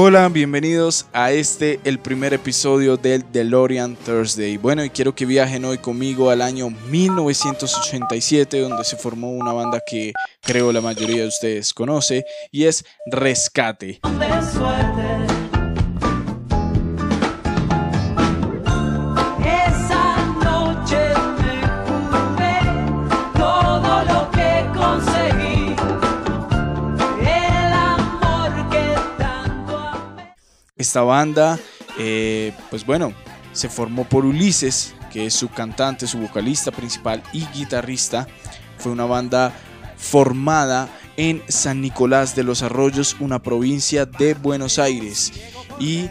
Hola, bienvenidos a este, el primer episodio del DeLorean Thursday. Bueno, y quiero que viajen hoy conmigo al año 1987, donde se formó una banda que creo la mayoría de ustedes conoce, y es Rescate. Esta banda, eh, pues bueno, se formó por Ulises, que es su cantante, su vocalista principal y guitarrista. Fue una banda formada en San Nicolás de los Arroyos, una provincia de Buenos Aires. Y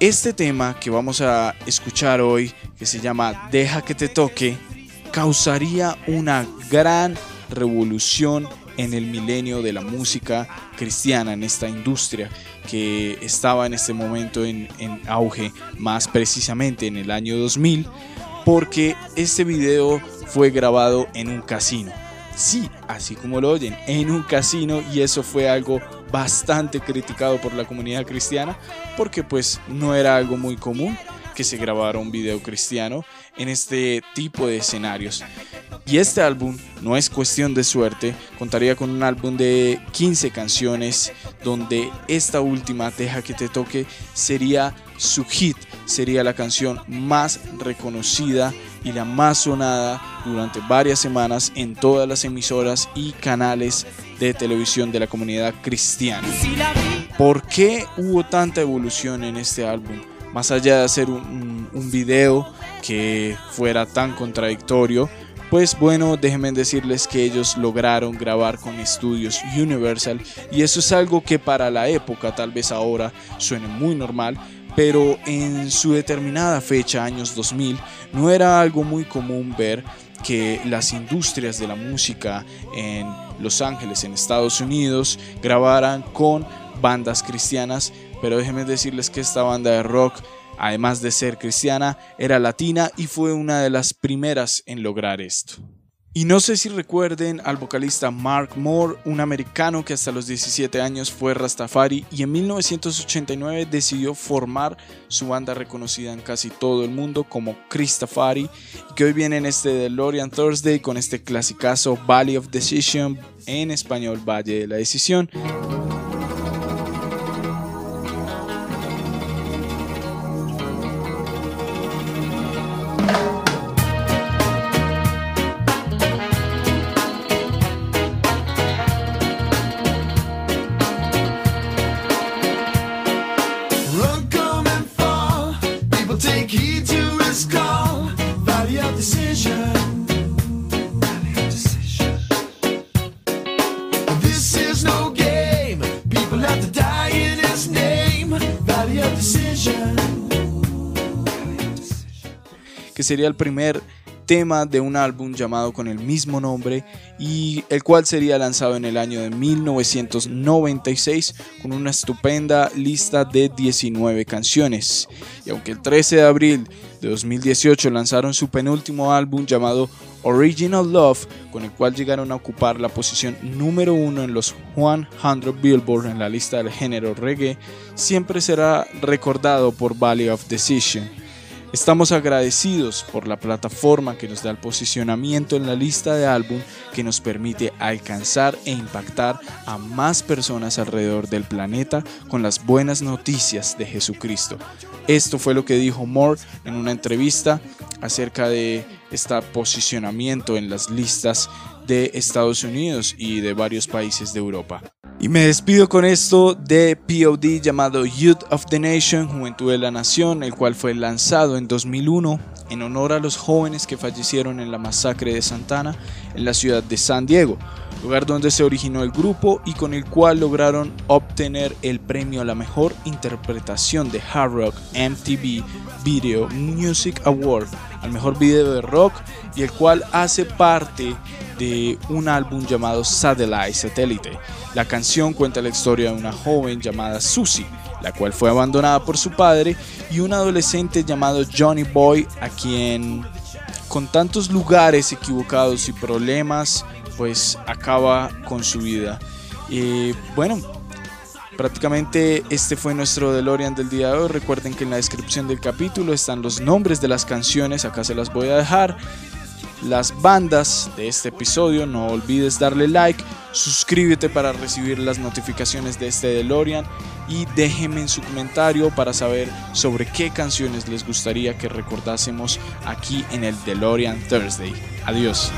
este tema que vamos a escuchar hoy, que se llama Deja que te toque, causaría una gran revolución en el milenio de la música cristiana, en esta industria que estaba en este momento en, en auge, más precisamente en el año 2000, porque este video fue grabado en un casino. Sí, así como lo oyen, en un casino y eso fue algo bastante criticado por la comunidad cristiana porque pues no era algo muy común que se grabara un video cristiano en este tipo de escenarios. Y este álbum no es cuestión de suerte, contaría con un álbum de 15 canciones donde esta última, Deja que te toque, sería su hit, sería la canción más reconocida y la más sonada durante varias semanas en todas las emisoras y canales de televisión de la comunidad cristiana. ¿Por qué hubo tanta evolución en este álbum? Más allá de hacer un- un video que fuera tan contradictorio, pues bueno, déjenme decirles que ellos lograron grabar con estudios Universal y eso es algo que para la época, tal vez ahora suene muy normal, pero en su determinada fecha, años 2000, no era algo muy común ver que las industrias de la música en Los Ángeles, en Estados Unidos, grabaran con bandas cristianas, pero déjenme decirles que esta banda de rock, además de ser cristiana, era latina y fue una de las primeras en lograr esto. Y no sé si recuerden al vocalista Mark Moore, un americano que hasta los 17 años fue Rastafari y en 1989 decidió formar su banda reconocida en casi todo el mundo como Christafari y que hoy viene en este DeLorean Thursday con este clasicazo Valley of Decision, en español Valle de la Decisión. Sería el primer tema de un álbum llamado con el mismo nombre y el cual sería lanzado en el año de 1996 con una estupenda lista de 19 canciones. Y aunque el 13 de abril de 2018 lanzaron su penúltimo álbum llamado Original Love, con el cual llegaron a ocupar la posición número uno en los 100 Billboard en la lista del género reggae, siempre será recordado por Valley of Decision. Estamos agradecidos por la plataforma que nos da el posicionamiento en la lista de álbum que nos permite alcanzar e impactar a más personas alrededor del planeta con las buenas noticias de Jesucristo. Esto fue lo que dijo Moore en una entrevista acerca de este posicionamiento en las listas de Estados Unidos y de varios países de Europa. Y me despido con esto de POD llamado Youth of the Nation, Juventud de la Nación, el cual fue lanzado en 2001 en honor a los jóvenes que fallecieron en la masacre de Santana en la ciudad de San Diego, lugar donde se originó el grupo y con el cual lograron obtener el premio a la mejor interpretación de Hard Rock MTV Video Music Award al mejor video de rock y el cual hace parte de un álbum llamado Satellite Satélite. La canción cuenta la historia de una joven llamada Susie, la cual fue abandonada por su padre, y un adolescente llamado Johnny Boy, a quien con tantos lugares equivocados y problemas, pues acaba con su vida. Y bueno, Prácticamente este fue nuestro DeLorean del día de hoy. Recuerden que en la descripción del capítulo están los nombres de las canciones, acá se las voy a dejar. Las bandas de este episodio, no olvides darle like, suscríbete para recibir las notificaciones de este DeLorean y déjenme en su comentario para saber sobre qué canciones les gustaría que recordásemos aquí en el DeLorean Thursday. Adiós.